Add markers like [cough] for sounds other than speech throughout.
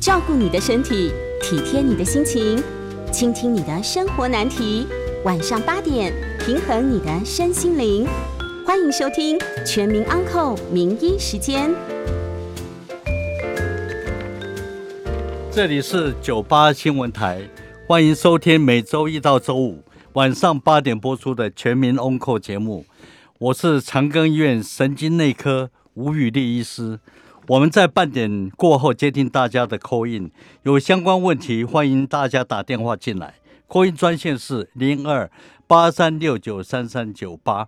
照顾你的身体，体贴你的心情，倾听你的生活难题。晚上八点，平衡你的身心灵。欢迎收听《全民安扣名医时间》。这里是九八新闻台，欢迎收听每周一到周五晚上八点播出的《全民 On Call》节目。我是长庚医院神经内科吴宇立医师。我们在半点过后接听大家的 call in，有相关问题欢迎大家打电话进来。call in 专线是零二八三六九三三九八。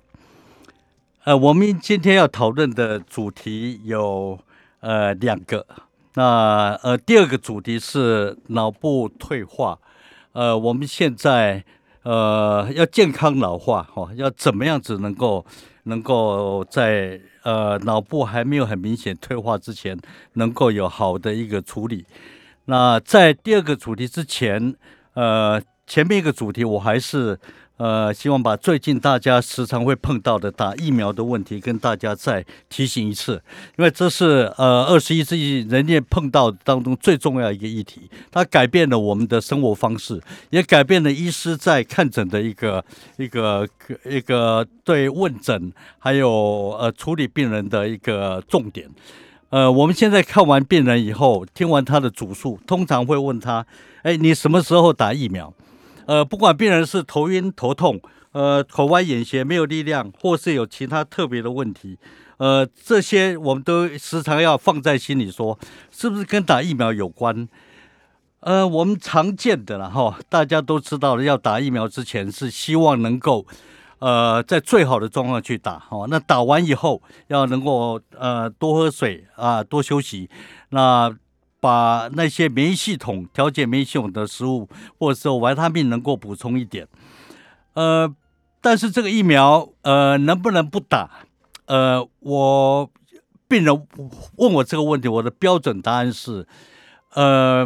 呃，我们今天要讨论的主题有呃两个。那呃，第二个主题是脑部退化。呃，我们现在呃要健康老化哈，要怎么样子能够能够在呃脑部还没有很明显退化之前，能够有好的一个处理。那在第二个主题之前，呃，前面一个主题我还是。呃，希望把最近大家时常会碰到的打疫苗的问题跟大家再提醒一次，因为这是呃二十一世纪人类碰到当中最重要一个议题，它改变了我们的生活方式，也改变了医师在看诊的一个一个一个对问诊还有呃处理病人的一个重点。呃，我们现在看完病人以后，听完他的主诉，通常会问他，哎，你什么时候打疫苗？呃，不管病人是头晕头痛，呃，口歪眼斜没有力量，或是有其他特别的问题，呃，这些我们都时常要放在心里，说是不是跟打疫苗有关？呃，我们常见的了哈，大家都知道了，要打疫苗之前是希望能够，呃，在最好的状况去打哈。那打完以后要能够呃多喝水啊，多休息，那。把那些免疫系统调节免疫系统的食物，或者说维他命能够补充一点，呃，但是这个疫苗，呃，能不能不打？呃，我病人问我这个问题，我的标准答案是，呃，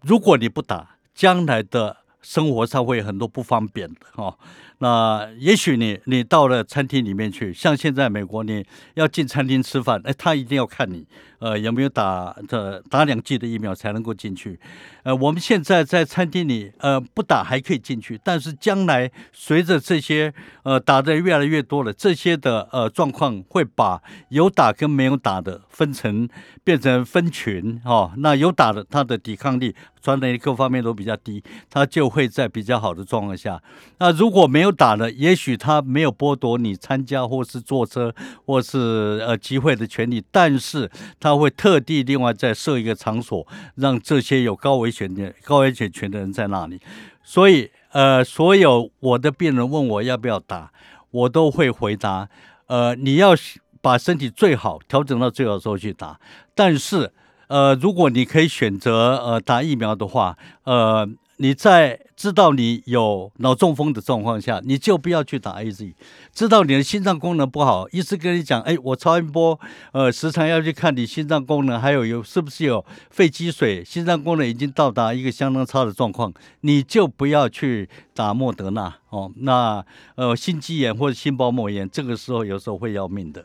如果你不打，将来的生活上会很多不方便的哈。那也许你你到了餐厅里面去，像现在美国你要进餐厅吃饭，哎，他一定要看你，呃，有没有打的打两剂的疫苗才能够进去。呃，我们现在在餐厅里，呃，不打还可以进去，但是将来随着这些呃打的越来越多了，这些的呃状况会把有打跟没有打的分成变成分群哦。那有打的，他的抵抗力、传染力各方面都比较低，他就会在比较好的状况下。那如果没有打的，也许他没有剥夺你参加或是坐车或是呃集会的权利，但是他他会特地另外再设一个场所，让这些有高危险的高危险群的人在那里。所以呃，所有我的病人问我要不要打，我都会回答：呃，你要把身体最好调整到最好的时候去打。但是呃，如果你可以选择呃打疫苗的话，呃。你在知道你有脑中风的状况下，你就不要去打 A Z。知道你的心脏功能不好，医师跟你讲，哎，我超音波，呃，时常要去看你心脏功能，还有有是不是有肺积水，心脏功能已经到达一个相当差的状况，你就不要去打莫德纳哦。那呃，心肌炎或者心包膜炎，这个时候有时候会要命的。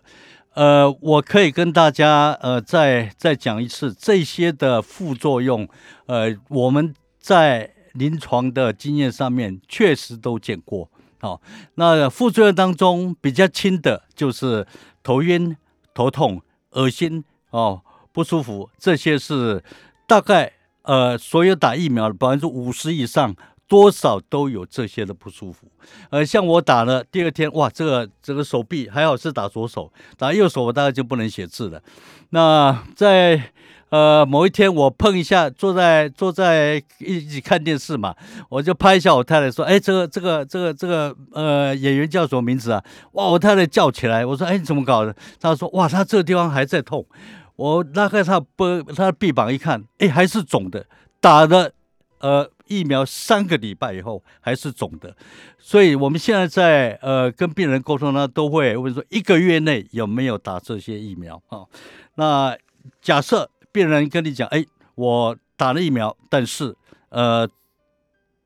呃，我可以跟大家呃再再讲一次这些的副作用，呃，我们在。临床的经验上面确实都见过，好，那副作用当中比较轻的就是头晕、头痛、恶心哦，不舒服，这些是大概呃所有打疫苗的百分之五十以上多少都有这些的不舒服，呃，像我打了第二天，哇，这个这个手臂还好是打左手，打右手我大概就不能写字了，那在。呃，某一天我碰一下，坐在坐在一起看电视嘛，我就拍一下我太太，说：“哎，这个这个这个这个呃演员叫什么名字啊？”哇，我太太叫起来，我说：“哎，你怎么搞的？”她说：“哇，他这个地方还在痛。”我拉开他不他的臂膀一看，哎，还是肿的，打了呃疫苗三个礼拜以后还是肿的，所以我们现在在呃跟病人沟通呢，都会问说一个月内有没有打这些疫苗啊？那假设。病人跟你讲，哎，我打了疫苗，但是呃，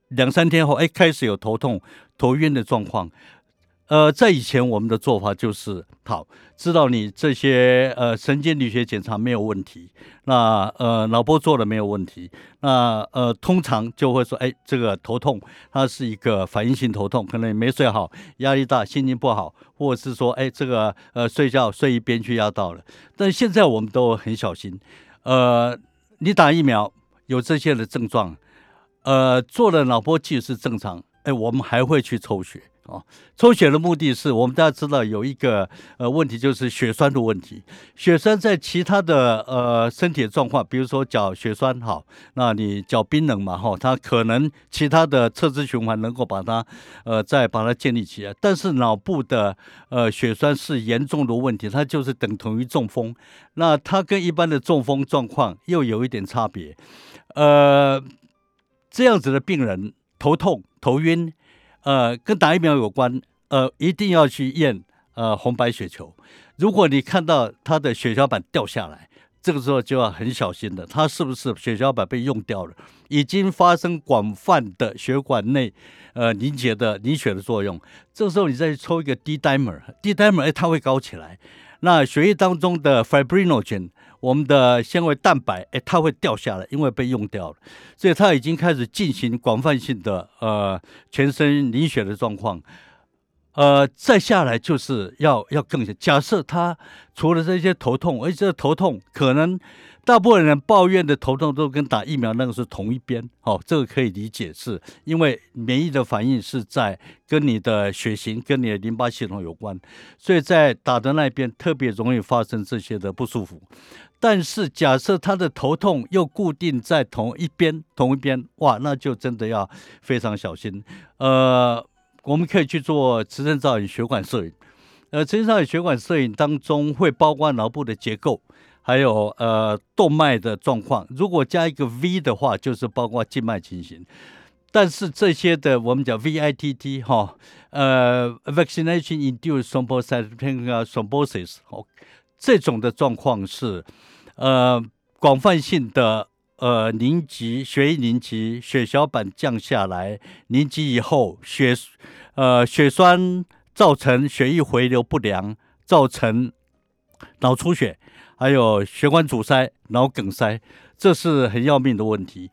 两三天后，哎，开始有头痛、头晕的状况，呃，在以前我们的做法就是好，知道你这些呃神经理学检查没有问题，那呃脑波做了没有问题，那呃通常就会说，哎，这个头痛它是一个反应性头痛，可能没睡好，压力大，心情不好，或者是说，哎，这个呃睡觉睡一边去压到了。但现在我们都很小心，呃，你打疫苗有这些的症状，呃，做了脑波计是正常，哎，我们还会去抽血。哦，抽血的目的是我们大家知道有一个呃问题，就是血栓的问题。血栓在其他的呃身体状况，比如说脚血栓好，那你脚冰冷嘛哈，它可能其他的侧支循环能够把它呃再把它建立起来。但是脑部的呃血栓是严重的问题，它就是等同于中风。那它跟一般的中风状况又有一点差别。呃，这样子的病人头痛头晕。呃，跟打疫苗有关，呃，一定要去验呃红白血球。如果你看到他的血小板掉下来，这个时候就要很小心的，他是不是血小板被用掉了，已经发生广泛的血管内呃凝结的凝血的作用。这时候你再抽一个 D dimer，D dimer，它会高起来。那血液当中的 fibrinogen。我们的纤维蛋白，哎，它会掉下来，因为被用掉了，所以它已经开始进行广泛性的呃全身凝血的状况，呃，再下来就是要要更假设他除了这些头痛，而且这头痛可能。大部分人抱怨的头痛都跟打疫苗那个是同一边，哦，这个可以理解，是因为免疫的反应是在跟你的血型、跟你的淋巴系统有关，所以在打的那边特别容易发生这些的不舒服。但是假设他的头痛又固定在同一边，同一边，哇，那就真的要非常小心。呃，我们可以去做磁振造影血管摄影，呃，磁振造影血管摄影当中会包括脑部的结构。还有呃动脉的状况，如果加一个 V 的话，就是包括静脉情形。但是这些的我们讲 VITT 哈，呃，vaccination induced thrombocytopenia thrombosis，哦，这种的状况是呃广泛性的呃凝集血液凝集，血小板降下来凝集以后，血呃血栓造成血液回流不良，造成脑出血。还有血管阻塞、脑梗塞，这是很要命的问题。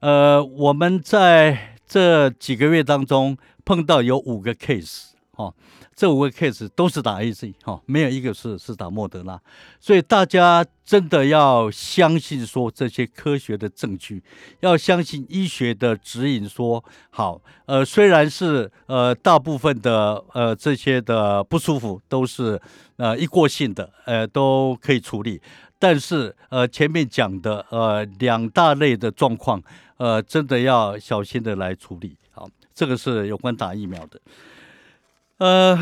呃，我们在这几个月当中碰到有五个 case，哈，这五个 case 都是打 A Z，哈，没有一个是是打莫德纳。所以大家真的要相信说这些科学的证据，要相信医学的指引。说好，呃，虽然是呃大部分的呃这些的不舒服都是。呃，一过性的，呃，都可以处理，但是，呃，前面讲的，呃，两大类的状况，呃，真的要小心的来处理。好，这个是有关打疫苗的。呃，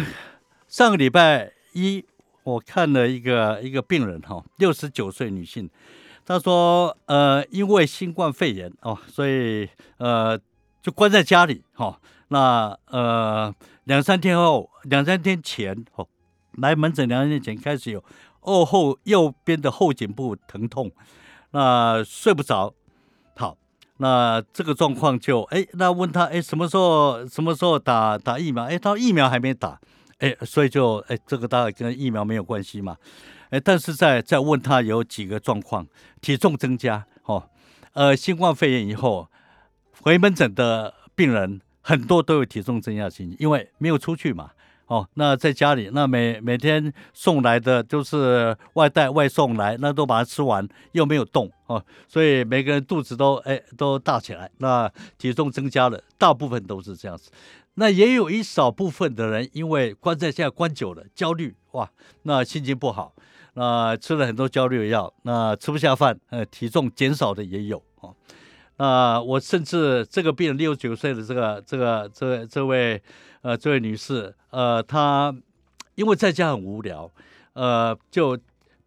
上个礼拜一，我看了一个一个病人哈，六十九岁女性，她说，呃，因为新冠肺炎哦，所以，呃，就关在家里哈。那，呃，两三天后，两三天前，哦。来门诊两三天前开始有二后右边的后颈部疼痛，那睡不着。那这个状况就哎，那问他哎什么时候什么时候打打疫苗？哎，他疫苗还没打，哎，所以就哎这个大概跟疫苗没有关系嘛。哎，但是在在问他有几个状况，体重增加哦，呃，新冠肺炎以后回门诊的病人很多都有体重增加情形，因为没有出去嘛。哦，那在家里，那每每天送来的都是外带外送来，那都把它吃完，又没有动哦，所以每个人肚子都哎都大起来，那体重增加了，大部分都是这样子。那也有一少部分的人，因为关在家关久了，焦虑哇，那心情不好，那吃了很多焦虑的药，那吃不下饭，呃，体重减少的也有哦。那我甚至这个病人六十九岁的这个这个这这位。呃，这位女士，呃，她因为在家很无聊，呃，就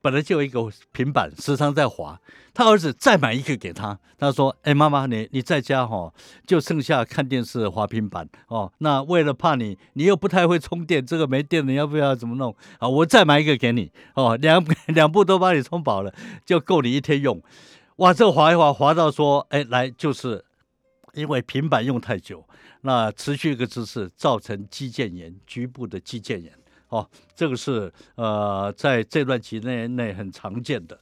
本来就有一个平板，时常在滑。她儿子再买一个给她，她说：“哎，妈妈，你你在家哈，就剩下看电视、滑平板哦。那为了怕你，你又不太会充电，这个没电了，要不要怎么弄啊？我再买一个给你哦，两 [laughs] 两部都帮你充饱了，就够你一天用。哇，这滑一滑，滑到说，哎，来就是因为平板用太久，那持续一个姿势造成肌腱炎，局部的肌腱炎。哦，这个是呃在这段期内内很常见的。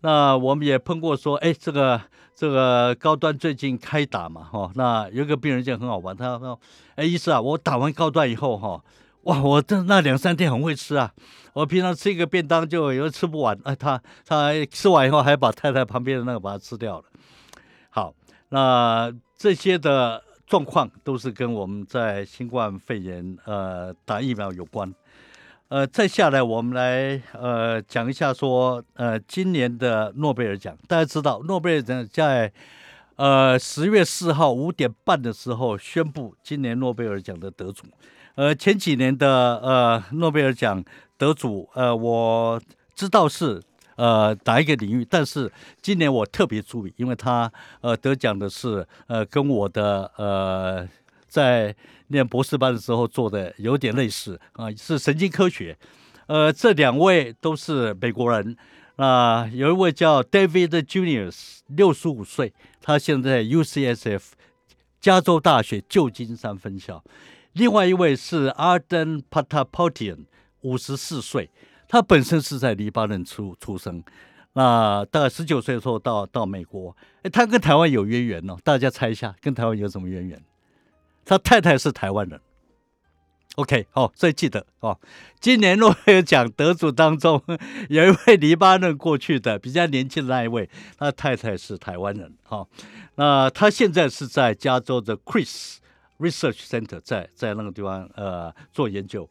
那我们也碰过说，哎，这个这个高端最近开打嘛，哈，那有个病人就很好玩，他说，哎，医师啊，我打完高端以后，哈，哇，我这那两三天很会吃啊，我平常吃一个便当就有吃不完，哎，他他吃完以后还把太太旁边的那个把它吃掉了。好，那这些的状况都是跟我们在新冠肺炎呃打疫苗有关。呃，再下来我们来呃讲一下说，呃，今年的诺贝尔奖，大家知道诺贝尔奖在呃十月四号五点半的时候宣布今年诺贝尔奖的得主。呃，前几年的呃诺贝尔奖得主，呃，我知道是呃哪一个领域，但是今年我特别注意，因为他呃得奖的是呃跟我的呃。在念博士班的时候做的有点类似啊，是神经科学。呃，这两位都是美国人啊，有一位叫 David Junius，六十五岁，他现在 UCSF 加州大学旧金山分校。另外一位是 Arden Patapotian，五十四岁，他本身是在黎巴嫩出出生，那大概十九岁的时候到到美国。哎，他跟台湾有渊源哦，大家猜一下，跟台湾有什么渊源？他太太是台湾人，OK，好，所以记得哦。今年诺贝尔奖得主当中，有一位黎巴嫩过去的比较年轻的那一位，他太太是台湾人，哈。那他现在是在加州的 Chris Research Center，在在那个地方呃做研究。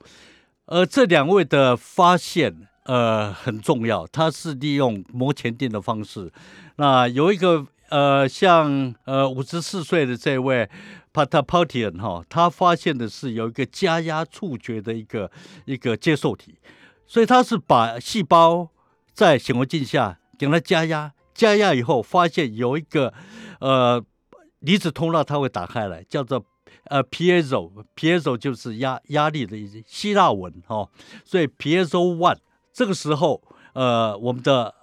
而这两位的发现呃很重要，他是利用膜前定的方式。那有一个呃像呃五十四岁的这位。Patapotian 哈，他发现的是有一个加压触觉的一个一个接受体，所以他是把细胞在显微镜下给它加压，加压以后发现有一个呃离子通道，它会打开来，叫做呃 piezo，piezo 就是压压力的意思，希腊文哈，所以 piezo one 这个时候呃我们的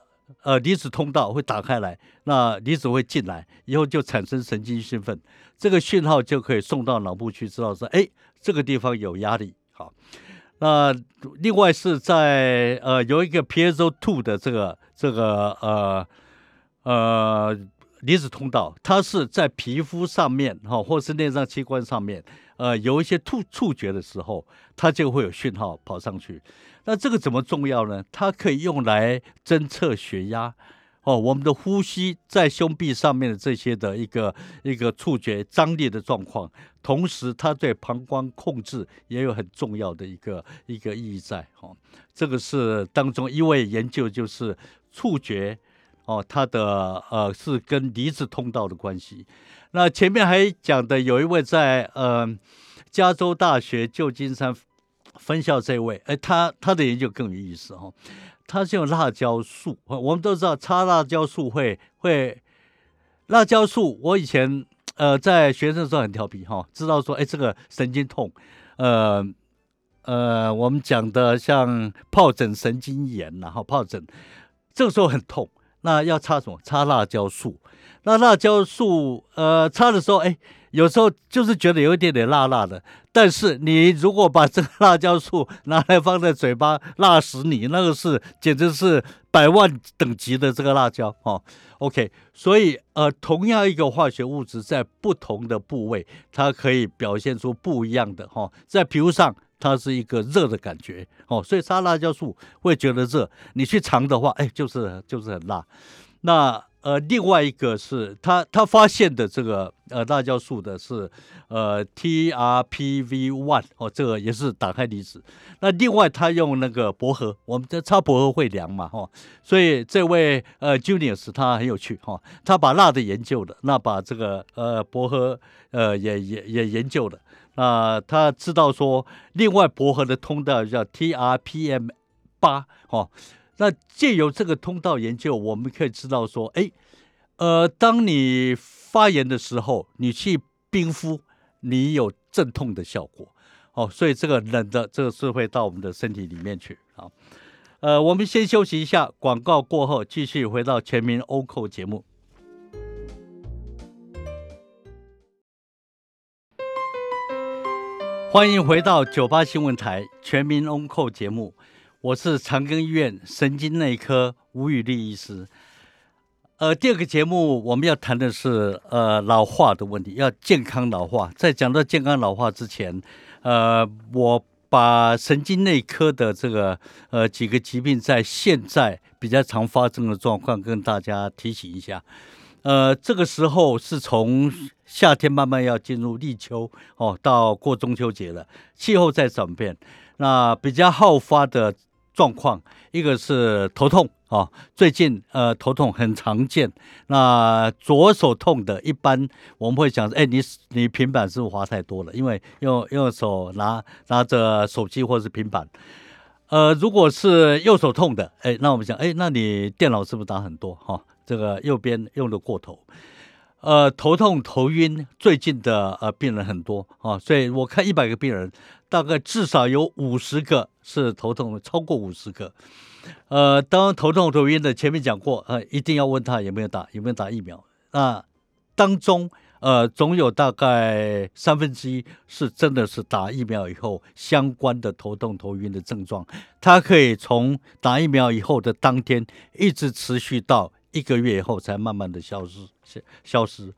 呃离子通道会打开来，那离子会进来以后就产生神经兴奋。这个讯号就可以送到脑部去，知道说，哎，这个地方有压力。好，那另外是在呃有一个 piezo two 的这个这个呃呃离子通道，它是在皮肤上面哈，或是内脏器官上面，呃有一些触触觉的时候，它就会有讯号跑上去。那这个怎么重要呢？它可以用来侦测血压。哦，我们的呼吸在胸壁上面的这些的一个一个触觉张力的状况，同时它对膀胱控制也有很重要的一个一个意义在。哦，这个是当中一位研究就是触觉，哦，它的呃是跟离子通道的关系。那前面还讲的有一位在呃加州大学旧金山分校这位，哎，他他的研究更有意思哈。他是用辣椒素，我们都知道擦辣椒素会会辣椒素。我以前呃在学生时候很调皮哈，知道说哎这个神经痛，呃呃我们讲的像疱疹神经炎然后疱疹这个时候很痛，那要擦什么？擦辣椒素。那辣椒素呃擦的时候哎。有时候就是觉得有一点点辣辣的，但是你如果把这个辣椒素拿来放在嘴巴，辣死你！那个是简直是百万等级的这个辣椒哦。OK，所以呃，同样一个化学物质在不同的部位，它可以表现出不一样的哈。在皮肤上，它是一个热的感觉哦，所以擦辣椒素会觉得热。你去尝的话，哎，就是就是很辣。那呃，另外一个是他他发现的这个呃辣椒素的是呃 TRPV one 哦，这个也是打开离子。那另外他用那个薄荷，我们这擦薄荷会凉嘛哈，所以这位呃 Junius 他很有趣哈，他把辣的研究了，那把这个呃薄荷呃也也也研究了，那他知道说另外薄荷的通道叫 TRPM 八哦。那借由这个通道研究，我们可以知道说，哎，呃，当你发炎的时候，你去冰敷，你有镇痛的效果，哦，所以这个冷的这个是会到我们的身体里面去啊。呃，我们先休息一下，广告过后继续回到全民欧扣节目。欢迎回到九八新闻台全民翁扣节目，我是长庚医院神经内科吴宇立医师。呃，第二个节目我们要谈的是呃老化的问题，要健康老化。在讲到健康老化之前，呃，我把神经内科的这个呃几个疾病在现在比较常发生的状况跟大家提醒一下。呃，这个时候是从夏天慢慢要进入立秋哦，到过中秋节了，气候在转变，那比较好发的状况，一个是头痛啊，最近呃头痛很常见，那左手痛的，一般我们会想，哎，你你平板是不是滑太多了？因为用用手拿拿着手机或者是平板，呃，如果是右手痛的，哎，那我们想，哎，那你电脑是不是打很多哈？这个右边用的过头，呃，头痛头晕，最近的呃病人很多啊，所以我看一百个病人，大概至少有五十个是头痛，超过五十个。呃，当头痛头晕的前面讲过，呃，一定要问他有没有打有没有打疫苗。那当中呃，总有大概三分之一是真的是打疫苗以后相关的头痛头晕的症状，它可以从打疫苗以后的当天一直持续到。一个月以后才慢慢的消失，消消失。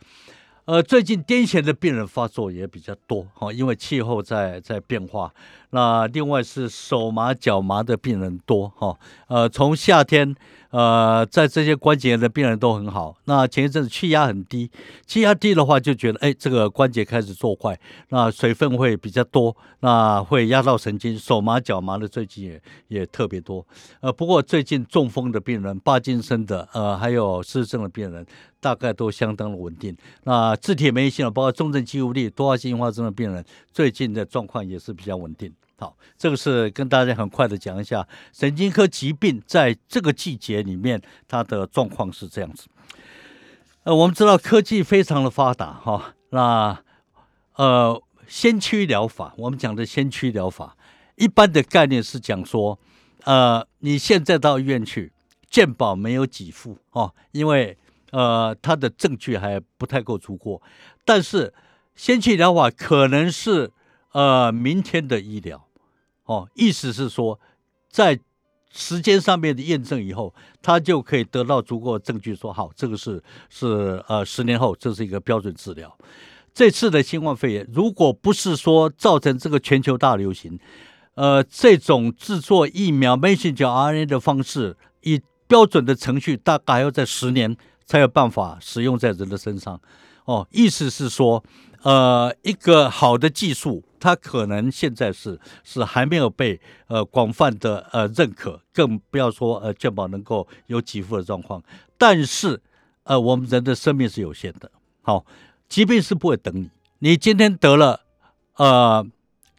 呃，最近癫痫的病人发作也比较多，哈，因为气候在在变化。那另外是手麻脚麻的病人多，哈，呃，从夏天。呃，在这些关节炎的病人都很好。那前一阵子气压很低，气压低的话就觉得，哎，这个关节开始作怪，那水分会比较多，那会压到神经，手麻脚麻的最近也也特别多。呃，不过最近中风的病人、帕金森的，呃，还有失智症的病人，大概都相当的稳定。那自体免疫系统，包括重症肌无力、多发性硬化症的病人，最近的状况也是比较稳定。好，这个是跟大家很快的讲一下神经科疾病在这个季节里面它的状况是这样子。呃，我们知道科技非常的发达哈，那呃先驱疗法，我们讲的先驱疗法，一般的概念是讲说，呃，你现在到医院去，健保没有给付哦，因为呃它的证据还不太够足够，但是先驱疗法可能是。呃，明天的医疗，哦，意思是说，在时间上面的验证以后，他就可以得到足够证据，说好，这个是是呃，十年后这是一个标准治疗。这次的新冠肺炎，如果不是说造成这个全球大流行，呃，这种制作疫苗 messenger RNA 的方式，以标准的程序，大概还要在十年才有办法使用在人的身上。哦，意思是说。呃，一个好的技术，它可能现在是是还没有被呃广泛的呃认可，更不要说呃健保能够有给付的状况。但是，呃，我们人的生命是有限的，好，疾病是不会等你。你今天得了，呃，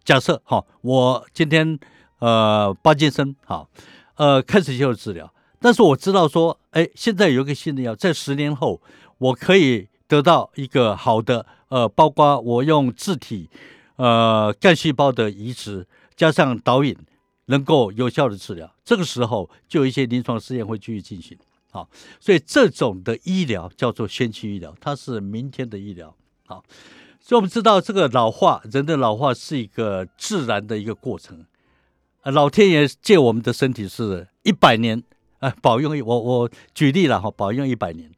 假设好，我今天呃巴金森好，呃开始接受治疗，但是我知道说，哎，现在有一个新的药，在十年后我可以得到一个好的。呃，包括我用自体，呃，干细胞的移植加上导引，能够有效的治疗。这个时候就有一些临床试验会继续进行。好，所以这种的医疗叫做先驱医疗，它是明天的医疗。好，所以我们知道这个老化，人的老化是一个自然的一个过程。呃，老天爷借我们的身体是一百年，呃，保用我我举例了哈，保用一百年。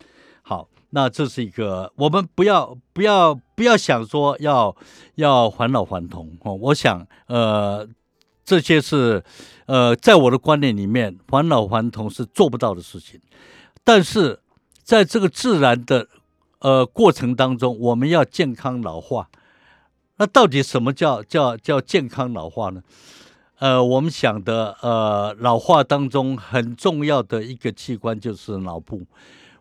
那这是一个，我们不要不要不要想说要要返老还童哦。我想，呃，这些是呃，在我的观念里面，返老还童是做不到的事情。但是在这个自然的呃过程当中，我们要健康老化。那到底什么叫叫叫健康老化呢？呃，我们想的呃老化当中很重要的一个器官就是脑部。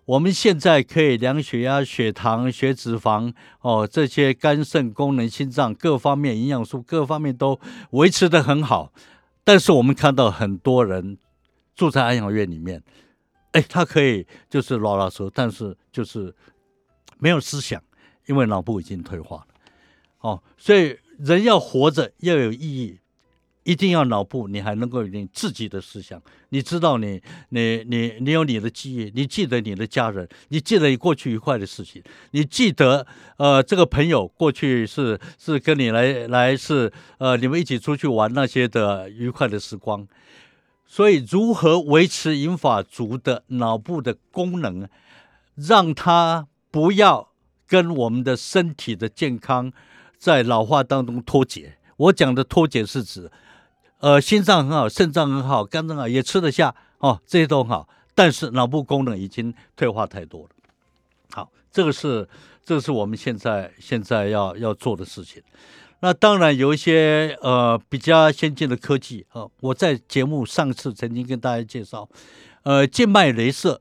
我们现在可以量血压、血糖、血脂肪，哦，这些肝肾功能、心脏各方面营养素各方面都维持的很好。但是我们看到很多人住在安养院里面，哎，他可以就是老老实，但是就是没有思想，因为脑部已经退化了。哦，所以人要活着要有意义，一定要脑部，你还能够有你自己的思想，你知道你你你你有你的记忆，你记得你的家人，你记得你过去愉快的事情，你记得呃这个朋友过去是是跟你来来是呃你们一起出去玩那些的愉快的时光，所以如何维持银发族的脑部的功能，让它不要跟我们的身体的健康在老化当中脱节。我讲的脱节是指。呃，心脏很好，肾脏很好，肝脏好，也吃得下哦，这些都很好。但是脑部功能已经退化太多了。好，这个是这是我们现在现在要要做的事情。那当然有一些呃比较先进的科技啊，我在节目上次曾经跟大家介绍，呃，静脉镭射，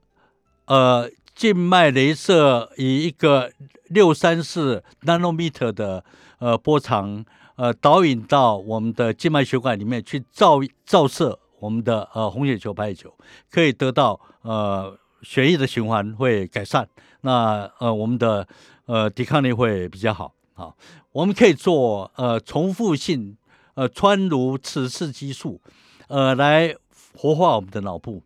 呃，静脉镭射以一个六三四 nanometer 的呃波长。呃，导引到我们的静脉血管里面去照照射我们的呃红血球、白血球，可以得到呃血液的循环会改善，那呃我们的呃抵抗力会比较好好。我们可以做呃重复性呃穿颅磁刺激素，呃来活化我们的脑部。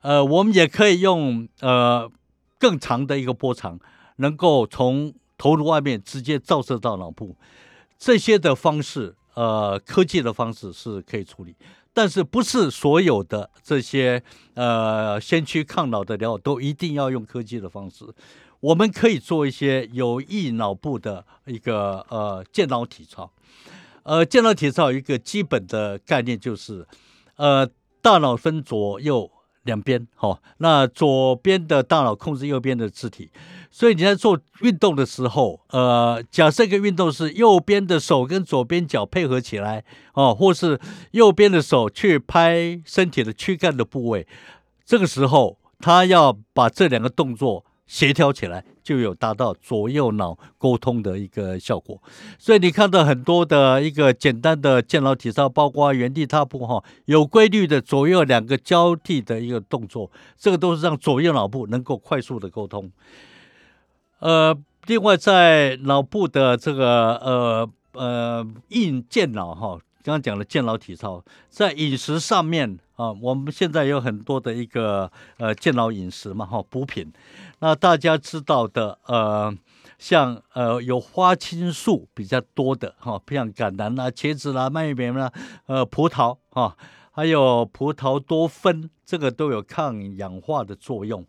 呃，我们也可以用呃更长的一个波长，能够从头颅外面直接照射到脑部。这些的方式，呃，科技的方式是可以处理，但是不是所有的这些呃先驱抗老的疗都一定要用科技的方式。我们可以做一些有益脑部的一个呃健脑体操。呃，健脑体操一个基本的概念就是，呃，大脑分左右。两边，好，那左边的大脑控制右边的肢体，所以你在做运动的时候，呃，假设一个运动是右边的手跟左边脚配合起来，哦，或是右边的手去拍身体的躯干的部位，这个时候他要把这两个动作。协调起来就有达到左右脑沟通的一个效果，所以你看到很多的一个简单的健脑体操，包括原地踏步哈，有规律的左右两个交替的一个动作，这个都是让左右脑部能够快速的沟通。呃，另外在脑部的这个呃呃硬健脑哈。刚刚讲的健脑体操，在饮食上面啊，我们现在有很多的一个呃健脑饮食嘛哈，补品。那大家知道的呃，像呃有花青素比较多的哈，像橄榄啦、茄子啦、蔓越莓啦、呃葡萄哈，还有葡萄多酚，这个都有抗氧化的作用。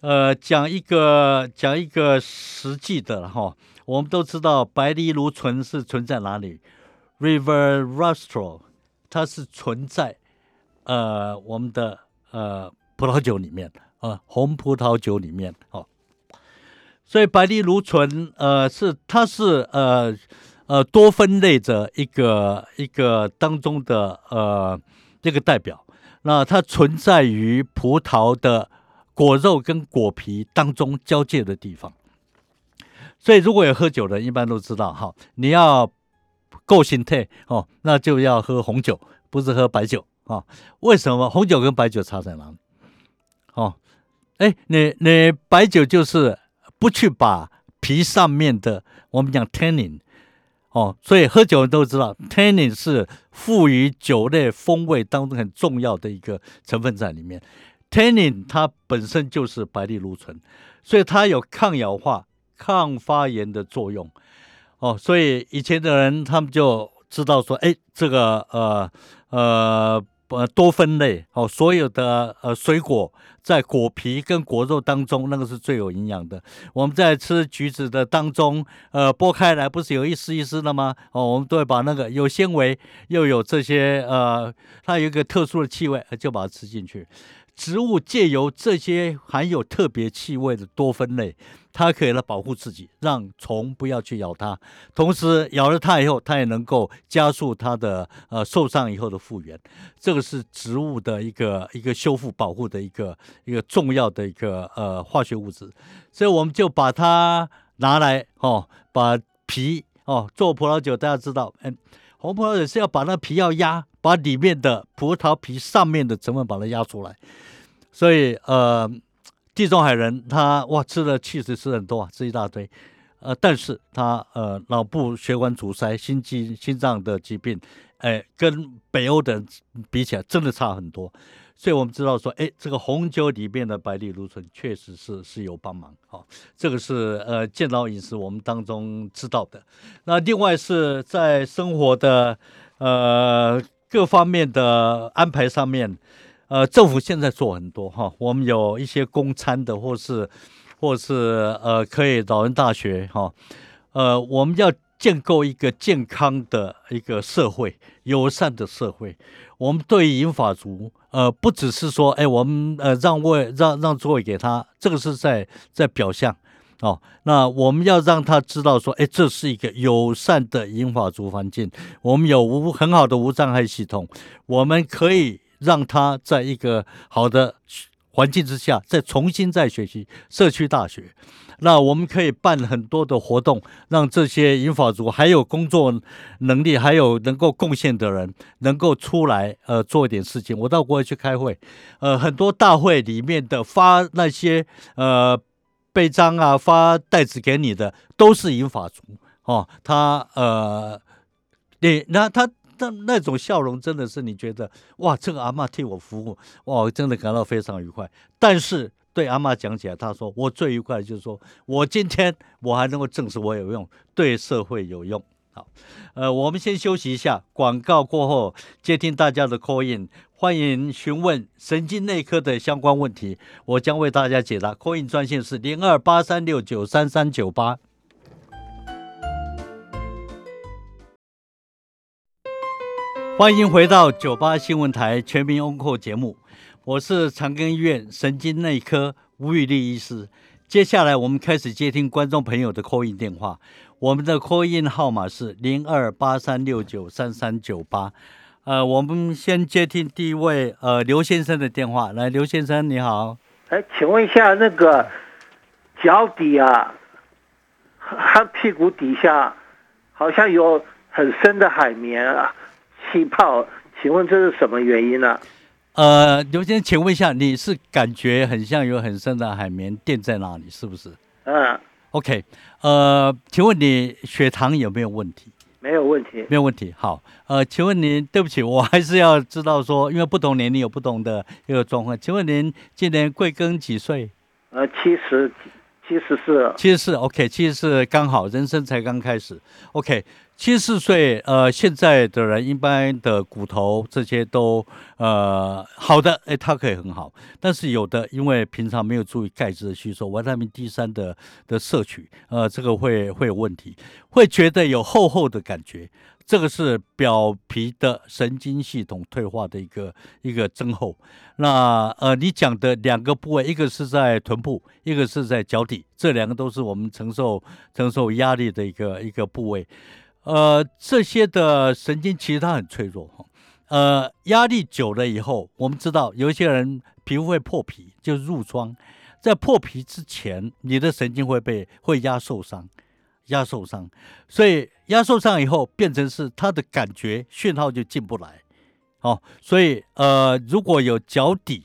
呃，讲一个讲一个实际的哈，我们都知道白藜芦醇是存在哪里？River Rustro，它是存在呃我们的呃葡萄酒里面的啊红葡萄酒里面哦，所以白藜芦醇呃是它是呃呃多酚类的一个一个当中的呃这个代表，那它存在于葡萄的果肉跟果皮当中交界的地方，所以如果有喝酒的，一般都知道哈，你要。够心态哦，那就要喝红酒，不是喝白酒啊？为什么红酒跟白酒差在哪里？哦，哎，你你白酒就是不去把皮上面的我们讲 tannin 哦，所以喝酒人都知道 tannin 是赋予酒类风味当中很重要的一个成分在里面。tannin 它本身就是白藜芦醇，所以它有抗氧化、抗发炎的作用。哦，所以以前的人他们就知道说，哎，这个呃呃呃多分类哦，所有的呃水果在果皮跟果肉当中，那个是最有营养的。我们在吃橘子的当中，呃剥开来不是有一丝一丝的吗？哦，我们都会把那个有纤维又有这些呃，它有一个特殊的气味，就把它吃进去。植物借由这些含有特别气味的多酚类，它可以来保护自己，让虫不要去咬它。同时咬了它以后，它也能够加速它的呃受伤以后的复原。这个是植物的一个一个修复保护的一个一个重要的一个呃化学物质。所以我们就把它拿来哦，把皮哦做葡萄酒，大家知道，嗯，红葡萄酒是要把那皮要压，把里面的葡萄皮上面的成分把它压出来。所以，呃，地中海人他哇吃的气实吃很多啊，吃一大堆，呃，但是他呃脑部血管阻塞、心肌、心脏的疾病哎，跟北欧的人比起来，真的差很多。所以我们知道说，哎，这个红酒里面的白藜芦醇确实是是有帮忙。好，这个是呃健脑饮食我们当中知道的。那另外是在生活的呃各方面的安排上面，呃，政府现在做很多哈，我们有一些公餐的，或是或是呃可以老人大学哈，呃，我们要。建构一个健康的一个社会，友善的社会。我们对银发族，呃，不只是说，哎，我们呃让位让让座位给他，这个是在在表象哦。那我们要让他知道说，哎，这是一个友善的英法族环境。我们有无很好的无障碍系统，我们可以让他在一个好的环境之下，再重新再学习社区大学。那我们可以办很多的活动，让这些英法族还有工作能力，还有能够贡献的人，能够出来呃做一点事情。我到国外去开会，呃，很多大会里面的发那些呃背章啊、发袋子给你的，都是银发族哦。他呃，你那他那那种笑容，真的是你觉得哇，这个阿妈替我服务，哇，我真的感到非常愉快。但是。对阿妈讲起来，他说我最愉快就是说我今天我还能够证实我有用，对社会有用。好，呃，我们先休息一下，广告过后接听大家的 call in，欢迎询问神经内科的相关问题，我将为大家解答。call in 专线是零二八三六九三三九八。欢迎回到九八新闻台全民 o n 节目。我是长庚医院神经内科吴宇立医师。接下来我们开始接听观众朋友的 call in 电话。我们的 call in 号码是零二八三六九三三九八。呃，我们先接听第一位呃刘先生的电话。来，刘先生你好。哎，请问一下，那个脚底啊，和屁股底下好像有很深的海绵啊气泡，请问这是什么原因呢？呃，刘先生，请问一下，你是感觉很像有很深的海绵垫在那里，是不是？嗯。OK，呃，请问你血糖有没有问题？没有问题。没有问题。好，呃，请问您，对不起，我还是要知道说，因为不同年龄有不同的一个状况。请问您今年贵庚几岁？呃，七十，七十四。七十四，OK，七十四刚好，人生才刚开始，OK。七十四岁，呃，现在的人一般的骨头这些都，呃，好的，哎，它可以很好。但是有的因为平常没有注意钙质的吸收，维他命 D 三的的摄取，呃，这个会会有问题，会觉得有厚厚的感觉，这个是表皮的神经系统退化的一个一个增厚。那呃，你讲的两个部位，一个是在臀部，一个是在脚底，这两个都是我们承受承受压力的一个一个部位。呃，这些的神经其实它很脆弱哈。呃，压力久了以后，我们知道有一些人皮肤会破皮，就褥疮。在破皮之前，你的神经会被会压受伤，压受伤。所以压受伤以后，变成是他的感觉讯号就进不来。哦，所以呃，如果有脚底，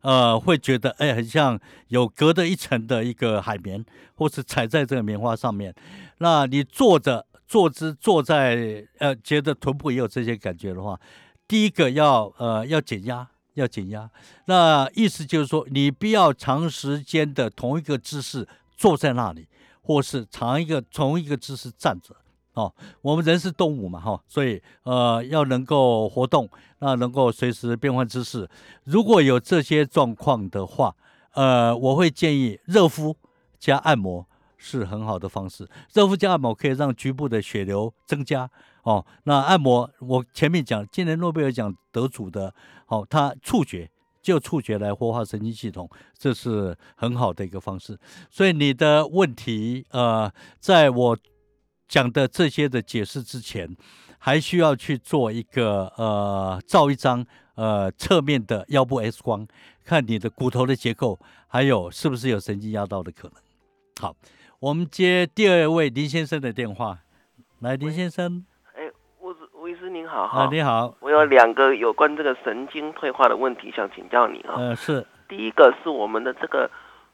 呃，会觉得哎，很像有隔着一层的一个海绵，或是踩在这个棉花上面，那你坐着。坐姿坐在呃，觉得臀部也有这些感觉的话，第一个要呃要减压，要减压。那意思就是说，你不要长时间的同一个姿势坐在那里，或是长一个同一个姿势站着哦。我们人是动物嘛哈，所以呃要能够活动，那能够随时变换姿势。如果有这些状况的话，呃，我会建议热敷加按摩。是很好的方式，热敷加按摩可以让局部的血流增加哦。那按摩，我前面讲，今年诺贝尔奖得主的，哦，他触觉就触觉来活化神经系统，这是很好的一个方式。所以你的问题，呃，在我讲的这些的解释之前，还需要去做一个呃，照一张呃侧面的腰部 X 光，看你的骨头的结构，还有是不是有神经压到的可能。好。我们接第二位林先生的电话，来，林先生。哎，吴吴医师您好哈。啊，你好。我有两个有关这个神经退化的问题想请教你啊。嗯，是。第一个是我们的这个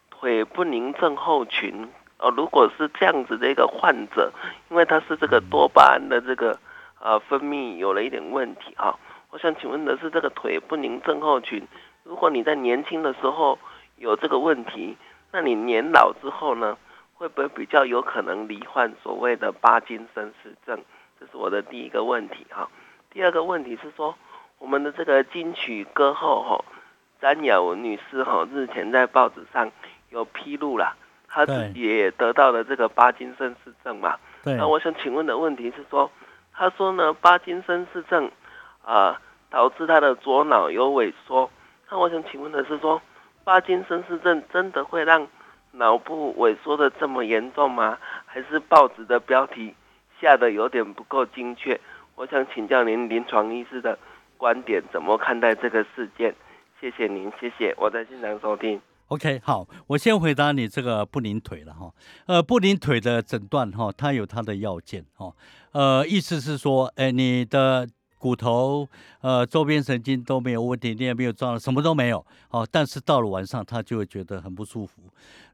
腿不宁症候群，呃，如果是这样子的一个患者，因为他是这个多巴胺的这个呃分泌有了一点问题啊。我想请问的是，这个腿不宁症候群，如果你在年轻的时候有这个问题，那你年老之后呢，会不会比较有可能罹患所谓的巴金森氏症？这是我的第一个问题哈。第二个问题是说，我们的这个金曲歌后哈，詹雅文女士哈，日前在报纸上有披露了，她自己也得到了这个巴金森氏症嘛。那我想请问的问题是说，她说呢，巴金森氏症啊，导致她的左脑有萎缩。那我想请问的是说，巴金森氏症真的会让脑部萎缩的这么严重吗？还是报纸的标题下的有点不够精确？我想请教您临床医师的观点，怎么看待这个事件？谢谢您，谢谢，我在现场收听。OK，好，我先回答你这个不灵腿了哈。呃，不灵腿的诊断哈，它有它的要件哈。呃，意思是说，哎，你的骨头呃周边神经都没有问题，你也没有撞了，什么都没有。好，但是到了晚上，他就会觉得很不舒服。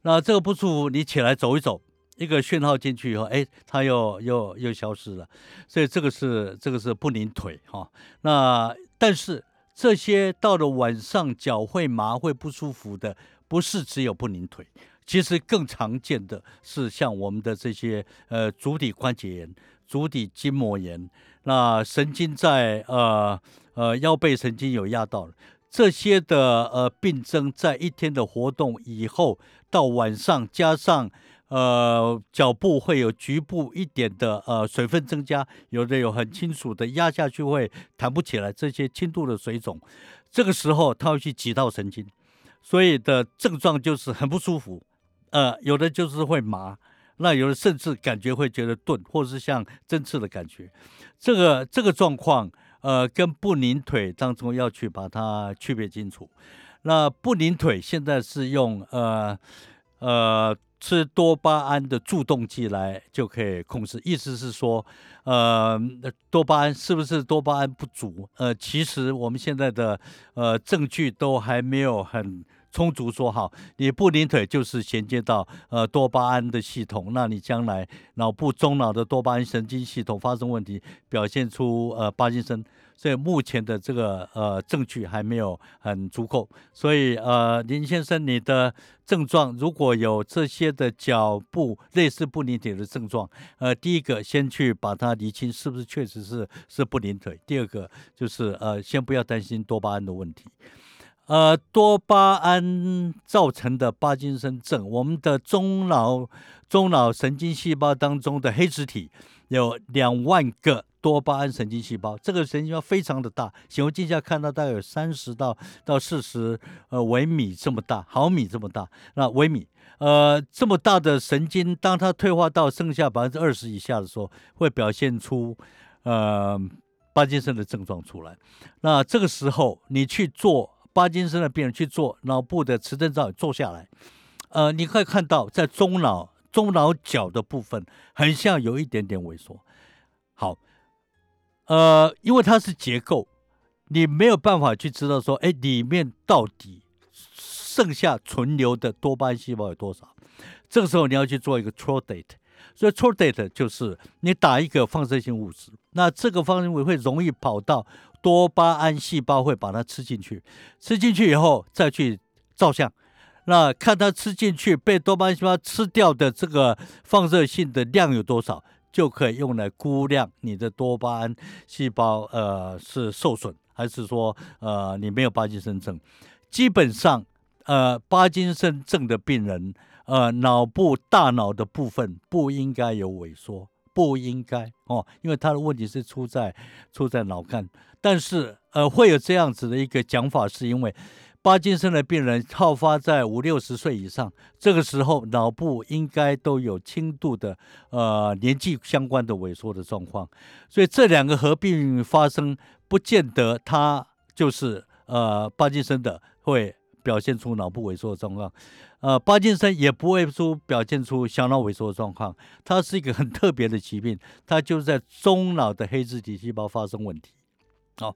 那这个不舒服，你起来走一走。一个讯号进去以后，哎，它又又又消失了，所以这个是这个是不拧腿哈。那但是这些到了晚上脚会麻会不舒服的，不是只有不拧腿，其实更常见的是像我们的这些呃足底关节炎、足底筋膜炎，那神经在呃呃腰背神经有压到了，这些的呃病症在一天的活动以后到晚上加上。呃，脚部会有局部一点的呃水分增加，有的有很清楚的压下去会弹不起来，这些轻度的水肿，这个时候它会去挤到神经，所以的症状就是很不舒服，呃，有的就是会麻，那有的甚至感觉会觉得钝，或者是像针刺的感觉，这个这个状况，呃，跟不拧腿当中要去把它区别清楚。那不拧腿现在是用呃呃。吃多巴胺的助动剂来就可以控制，意思是说，呃，多巴胺是不是多巴胺不足？呃，其实我们现在的呃证据都还没有很充足，说好你不拧腿就是衔接到呃多巴胺的系统，那你将来脑部中脑的多巴胺神经系统发生问题，表现出呃巴金森。所以目前的这个呃证据还没有很足够，所以呃林先生，你的症状如果有这些的脚部类似不拧腿的症状，呃，第一个先去把它厘清是不是确实是是不拧腿，第二个就是呃先不要担心多巴胺的问题，呃多巴胺造成的帕金森症，我们的中脑中脑神经细胞当中的黑质体有两万个。多巴胺神经细胞，这个神经细胞非常的大，显微镜下看到大概有三十到到四十呃微米这么大，毫米这么大，那微米呃这么大的神经，当它退化到剩下百分之二十以下的时候，会表现出呃巴金森的症状出来。那这个时候你去做巴金森的病人去做脑部的磁振造影做下来，呃，你可以看到在中脑中脑角的部分，很像有一点点萎缩。好。呃，因为它是结构，你没有办法去知道说，哎，里面到底剩下存留的多巴胺细胞有多少？这个时候你要去做一个 TRODATE，所以 TRODATE 就是你打一个放射性物质，那这个放射性物质会容易跑到多巴胺细胞，会把它吃进去，吃进去以后再去照相，那看它吃进去被多巴胺细胞吃掉的这个放射性的量有多少？就可以用来估量你的多巴胺细胞，呃，是受损还是说，呃，你没有巴金森症？基本上，呃，巴金森症的病人，呃，脑部大脑的部分不应该有萎缩，不应该哦，因为他的问题是出在出在脑干，但是，呃，会有这样子的一个讲法，是因为。巴金森的病人好发在五六十岁以上，这个时候脑部应该都有轻度的呃年纪相关的萎缩的状况，所以这两个合并发生，不见得他就是呃巴金森的会表现出脑部萎缩的状况，呃巴金森也不会出表现出小脑萎缩的状况，它是一个很特别的疾病，它就是在中脑的黑质体细胞发生问题，好。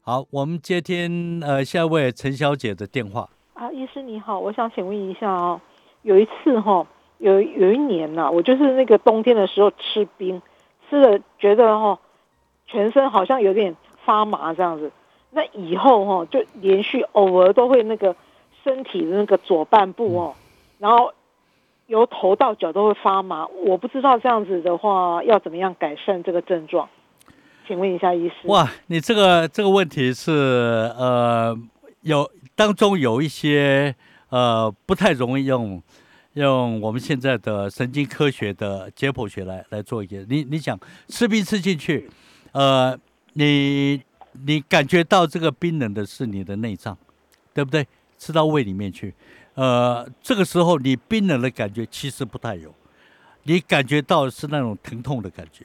好，我们接听呃下一位陈小姐的电话。啊，医师你好，我想请问一下哦，有一次哈，有有一年呐，我就是那个冬天的时候吃冰，吃了觉得哦，全身好像有点发麻这样子。那以后哈，就连续偶尔都会那个身体的那个左半部哦，然后由头到脚都会发麻。我不知道这样子的话要怎么样改善这个症状，请问一下医师。哇，你这个这个问题是呃有当中有一些呃不太容易用用我们现在的神经科学的解剖学来来做一些。你你想吃冰吃进去，呃你。你感觉到这个冰冷的是你的内脏，对不对？吃到胃里面去，呃，这个时候你冰冷的感觉其实不太有，你感觉到是那种疼痛的感觉。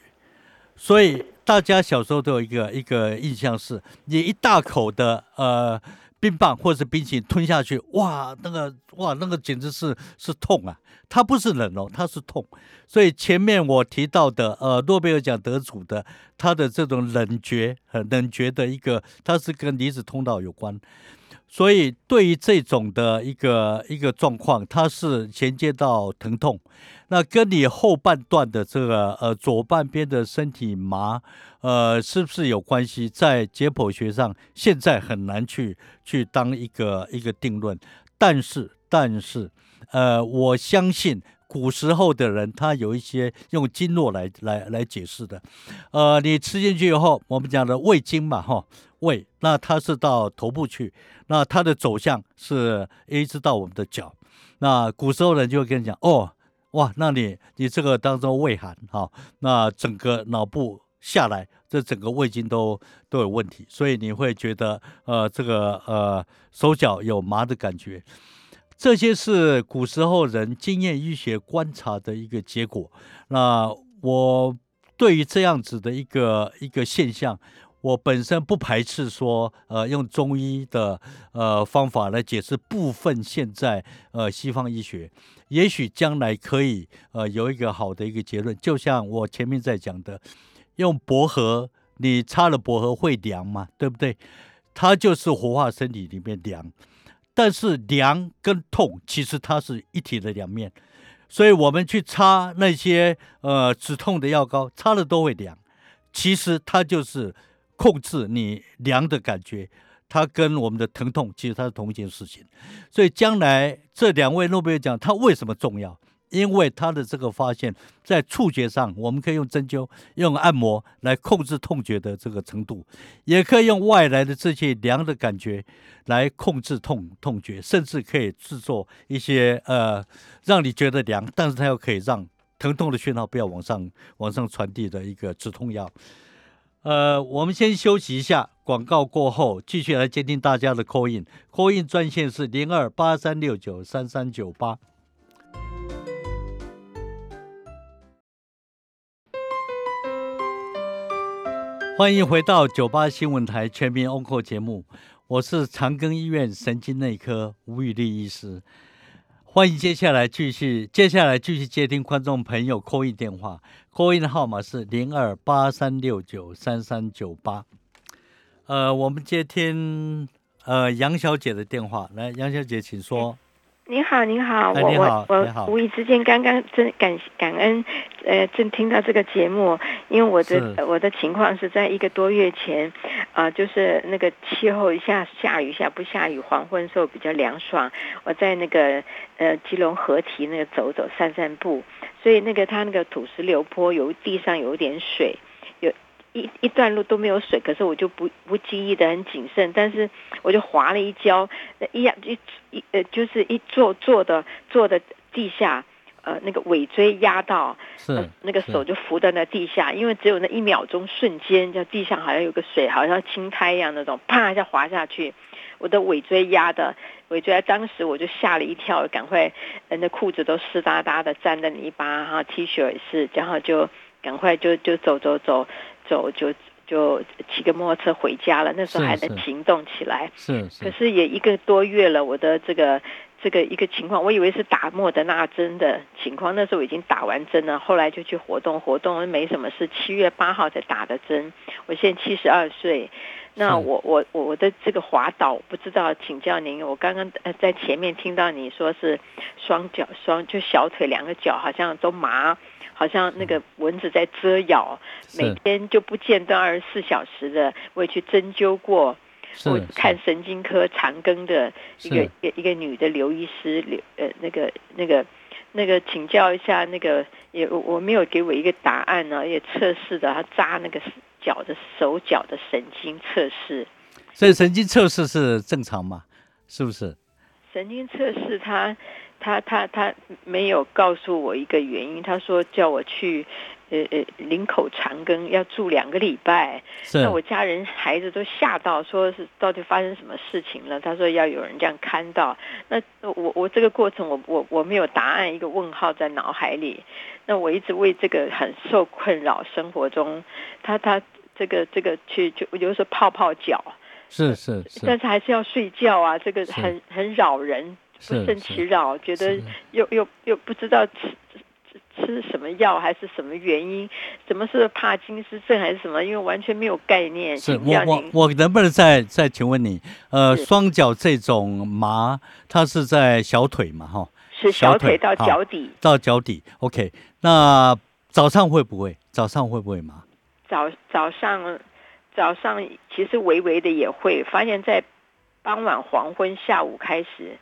所以大家小时候都有一个一个印象是，你一大口的呃冰棒或者是冰淇淋吞下去，哇，那个哇那个简直是是痛啊！它不是冷哦，它是痛。所以前面我提到的，呃，诺贝尔奖得主的，他的这种冷觉，冷觉的一个，它是跟离子通道有关。所以对于这种的一个一个状况，它是衔接到疼痛，那跟你后半段的这个呃左半边的身体麻，呃，是不是有关系？在解剖学上，现在很难去去当一个一个定论。但是，但是。呃，我相信古时候的人，他有一些用经络来来来解释的。呃，你吃进去以后，我们讲的胃经嘛，哈，胃，那它是到头部去，那它的走向是一直到我们的脚。那古时候人就会跟你讲，哦，哇，那你你这个当中胃寒，哈，那整个脑部下来，这整个胃经都都有问题，所以你会觉得，呃，这个呃手脚有麻的感觉。这些是古时候人经验医学观察的一个结果。那我对于这样子的一个一个现象，我本身不排斥说，呃，用中医的呃方法来解释部分现在呃西方医学，也许将来可以呃有一个好的一个结论。就像我前面在讲的，用薄荷，你擦了薄荷会凉吗？对不对？它就是活化身体里面凉。但是凉跟痛其实它是一体的两面，所以我们去擦那些呃止痛的药膏，擦了都会凉。其实它就是控制你凉的感觉，它跟我们的疼痛其实它是同一件事情。所以将来这两位诺贝尔奖，它为什么重要？因为他的这个发现，在触觉上，我们可以用针灸、用按摩来控制痛觉的这个程度，也可以用外来的这些凉的感觉来控制痛痛觉，甚至可以制作一些呃让你觉得凉，但是它又可以让疼痛的讯号不要往上往上传递的一个止痛药。呃，我们先休息一下，广告过后继续来接听大家的 call in，call in 专线是零二八三六九三三九八。欢迎回到九八新闻台全民 Onco 节目，我是长庚医院神经内科吴宇立医师。欢迎接下来继续，接下来继续接听观众朋友 call in 电话，call in 的号码是零二八三六九三三九八。呃，我们接听呃杨小姐的电话，来，杨小姐请说。你好，你好，我我我无意之间刚刚真感感恩，呃，正听到这个节目，因为我的我的情况是在一个多月前，啊，就是那个气候一下下雨，下不下雨，黄昏时候比较凉爽，我在那个呃基隆河堤那个走走散散步，所以那个它那个土石流坡有地上有点水。一一段路都没有水，可是我就不不经意的很谨慎，但是我就滑了一跤，一样一一呃就是一坐坐的坐的地下，呃那个尾椎压到，是那个手就扶在那地下，因为只有那一秒钟瞬间，就地上好像有个水，好像青苔一样那种，啪一下滑下去，我的尾椎压的尾椎，当时我就吓了一跳，赶快那裤子都湿哒哒的沾的泥巴哈，T 恤也是，然后就赶快就就走走走。走就就骑个摩托车回家了，那时候还能行动起来。是，可是也一个多月了，我的这个这个一个情况，我以为是打莫德纳针的情况，那时候已经打完针了，后来就去活动活动，没什么事。七月八号才打的针，我现在七十二岁，那我我我的这个滑倒，不知道请教您，我刚刚在前面听到你说是双脚双就小腿两个脚好像都麻。好像那个蚊子在蛰咬，每天就不间断二十四小时的，我也去针灸过。我看神经科长庚的一个一一个女的刘医师刘呃那个那个那个请教一下那个也我没有给我一个答案呢，也测试的她扎那个脚的手脚的神经测试，所以神经测试是正常吗？是不是？神经测试他他他他没有告诉我一个原因，他说叫我去。呃呃，林口长庚要住两个礼拜，那我家人孩子都吓到，说是到底发生什么事情了？他说要有人这样看到，那我我这个过程我我我没有答案，一个问号在脑海里。那我一直为这个很受困扰，生活中他他这个这个去就有时候泡泡脚，是是是，但是还是要睡觉啊，这个很很扰人，不胜其扰，觉得又又又不知道吃。吃什么药还是什么原因？怎么是帕金斯症还是什么？因为完全没有概念。是我我我能不能再再请问你？呃，双脚这种麻，它是在小腿嘛？哈，是小腿到脚底。到脚底，OK。那早上会不会？早上会不会麻？早早上早上其实微微的也会，发现在傍晚黄昏下午开始。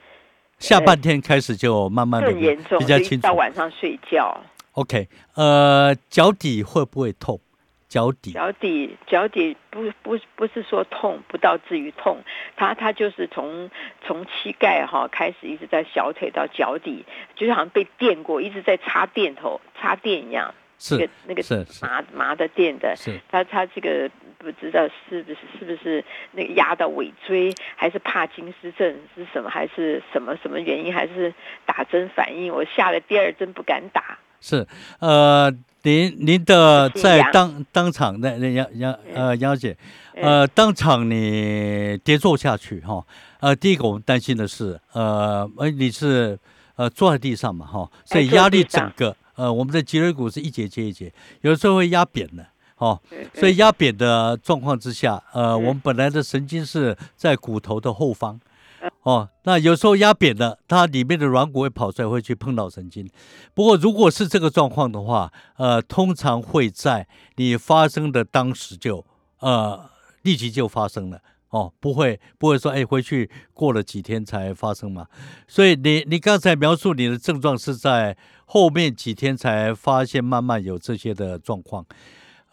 下半天开始就慢慢的比较清楚，到晚上睡觉。OK，呃，脚底会不会痛？脚底，脚底，脚底不不不是说痛，不到至于痛，它它就是从从膝盖哈开始，一直在小腿到脚底，就好像被电过，一直在插电头，插电一样。是那个那个麻麻的电的，是他他这个不知道是不是是不是那个压到尾椎，还是帕金斯症是什么，还是什么什么原因，还是打针反应？我下了第二针不敢打。是呃，您您的在当当场那那杨杨呃杨姐，呃当场你跌坐下去哈，呃第一个我们担心的是呃呃你是呃坐在地上嘛哈，所以压力整个。呃，我们的脊椎骨是一节接一节，有时候会压扁的，哦，所以压扁的状况之下，呃，我们本来的神经是在骨头的后方，哦，那有时候压扁了，它里面的软骨会跑出来，会去碰到神经。不过如果是这个状况的话，呃，通常会在你发生的当时就，呃，立即就发生了。哦，不会，不会说，哎，回去过了几天才发生嘛？所以你你刚才描述你的症状是在后面几天才发现，慢慢有这些的状况。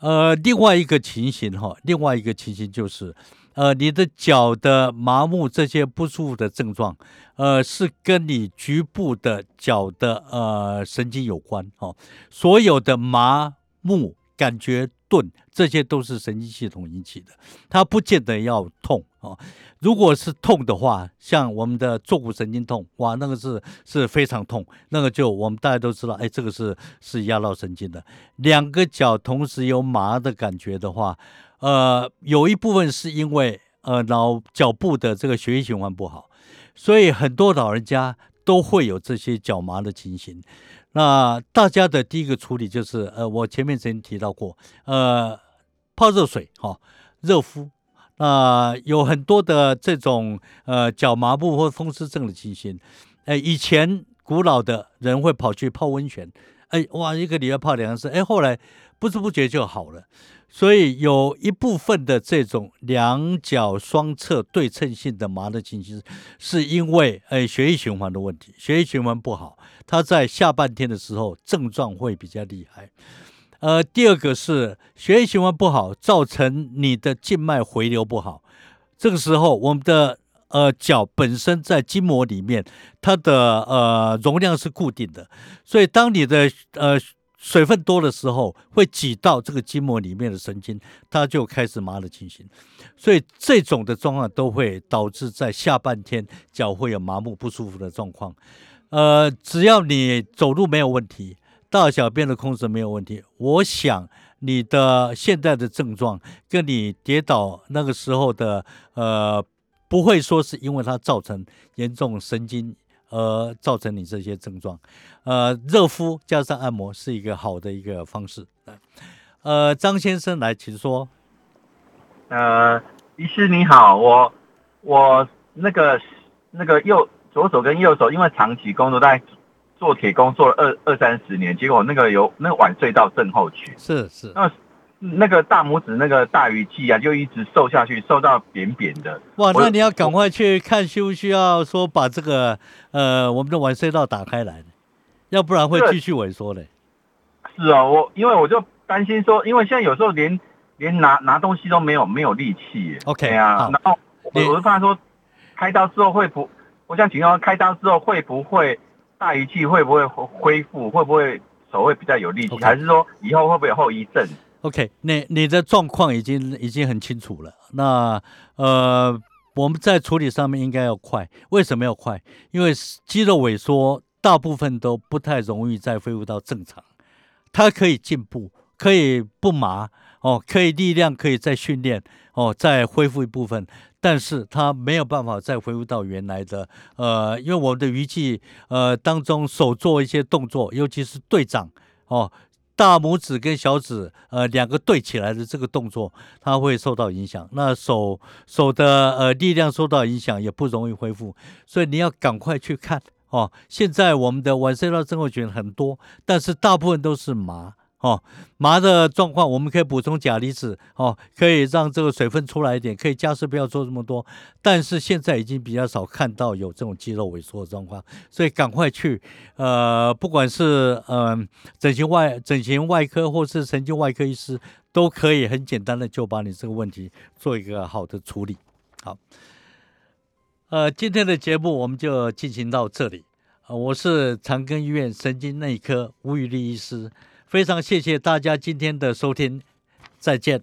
呃，另外一个情形哈，另外一个情形就是，呃，你的脚的麻木这些不舒服的症状，呃，是跟你局部的脚的呃神经有关哦。所有的麻木感觉。钝，这些都是神经系统引起的，它不见得要痛啊。如果是痛的话，像我们的坐骨神经痛，哇，那个是是非常痛，那个就我们大家都知道，哎，这个是是压到神经的。两个脚同时有麻的感觉的话，呃，有一部分是因为呃脑脚部的这个血液循环不好，所以很多老人家都会有这些脚麻的情形。那大家的第一个处理就是，呃，我前面曾经提到过，呃，泡热水，哈，热敷。那有很多的这种，呃，脚麻布或风湿症的情形，哎，以前古老的人会跑去泡温泉，哎，哇，一个礼拜泡两次，哎，后来不知不觉就好了。所以有一部分的这种两脚双侧对称性的麻的情形，是因为诶血液循环的问题，血液循环不好，它在下半天的时候症状会比较厉害。呃，第二个是血液循环不好，造成你的静脉回流不好，这个时候我们的呃脚本身在筋膜里面，它的呃容量是固定的，所以当你的呃。水分多的时候，会挤到这个筋膜里面的神经，它就开始麻的情形。所以这种的状况都会导致在下半天脚会有麻木不舒服的状况。呃，只要你走路没有问题，大小便的控制没有问题，我想你的现在的症状跟你跌倒那个时候的呃，不会说是因为它造成严重神经。呃，造成你这些症状，呃，热敷加上按摩是一个好的一个方式。呃，张先生来，请说。呃，医师你好，我我那个那个右左手跟右手，因为长期工作在做铁工做了二二三十年，结果那个有那个晚睡到症候群，是是，那那个大拇指那个大鱼际啊，就一直瘦下去，瘦到扁扁的。哇，那你要赶快去看，需不需要说把这个呃我们的晚隧道打开来，要不然会继续萎缩嘞。是啊，我因为我就担心说，因为现在有时候连连拿拿东西都没有没有力气。OK 啊，然后我我是怕说开刀之后会不，我想请问开刀之后会不会？大鱼际会不会恢复？会不会手会比较有力气？还是说以后会不会有后遗症？OK，你你的状况已经已经很清楚了。那呃，我们在处理上面应该要快。为什么要快？因为肌肉萎缩大部分都不太容易再恢复到正常。它可以进步，可以不麻哦，可以力量可以再训练哦，再恢复一部分。但是它没有办法再恢复到原来的，呃，因为我们的鱼际呃当中手做一些动作，尤其是队长哦，大拇指跟小指呃两个对起来的这个动作，它会受到影响。那手手的呃力量受到影响，也不容易恢复，所以你要赶快去看哦。现在我们的晚睡到症候群很多，但是大部分都是麻。哦，麻的状况，我们可以补充钾离子，哦，可以让这个水分出来一点，可以加湿，不要做这么多。但是现在已经比较少看到有这种肌肉萎缩的状况，所以赶快去，呃，不管是嗯整形外整形外科或是神经外科医师，都可以很简单的就把你这个问题做一个好的处理。好，呃，今天的节目我们就进行到这里。呃，我是长庚医院神经内科吴宇立医师。非常谢谢大家今天的收听，再见。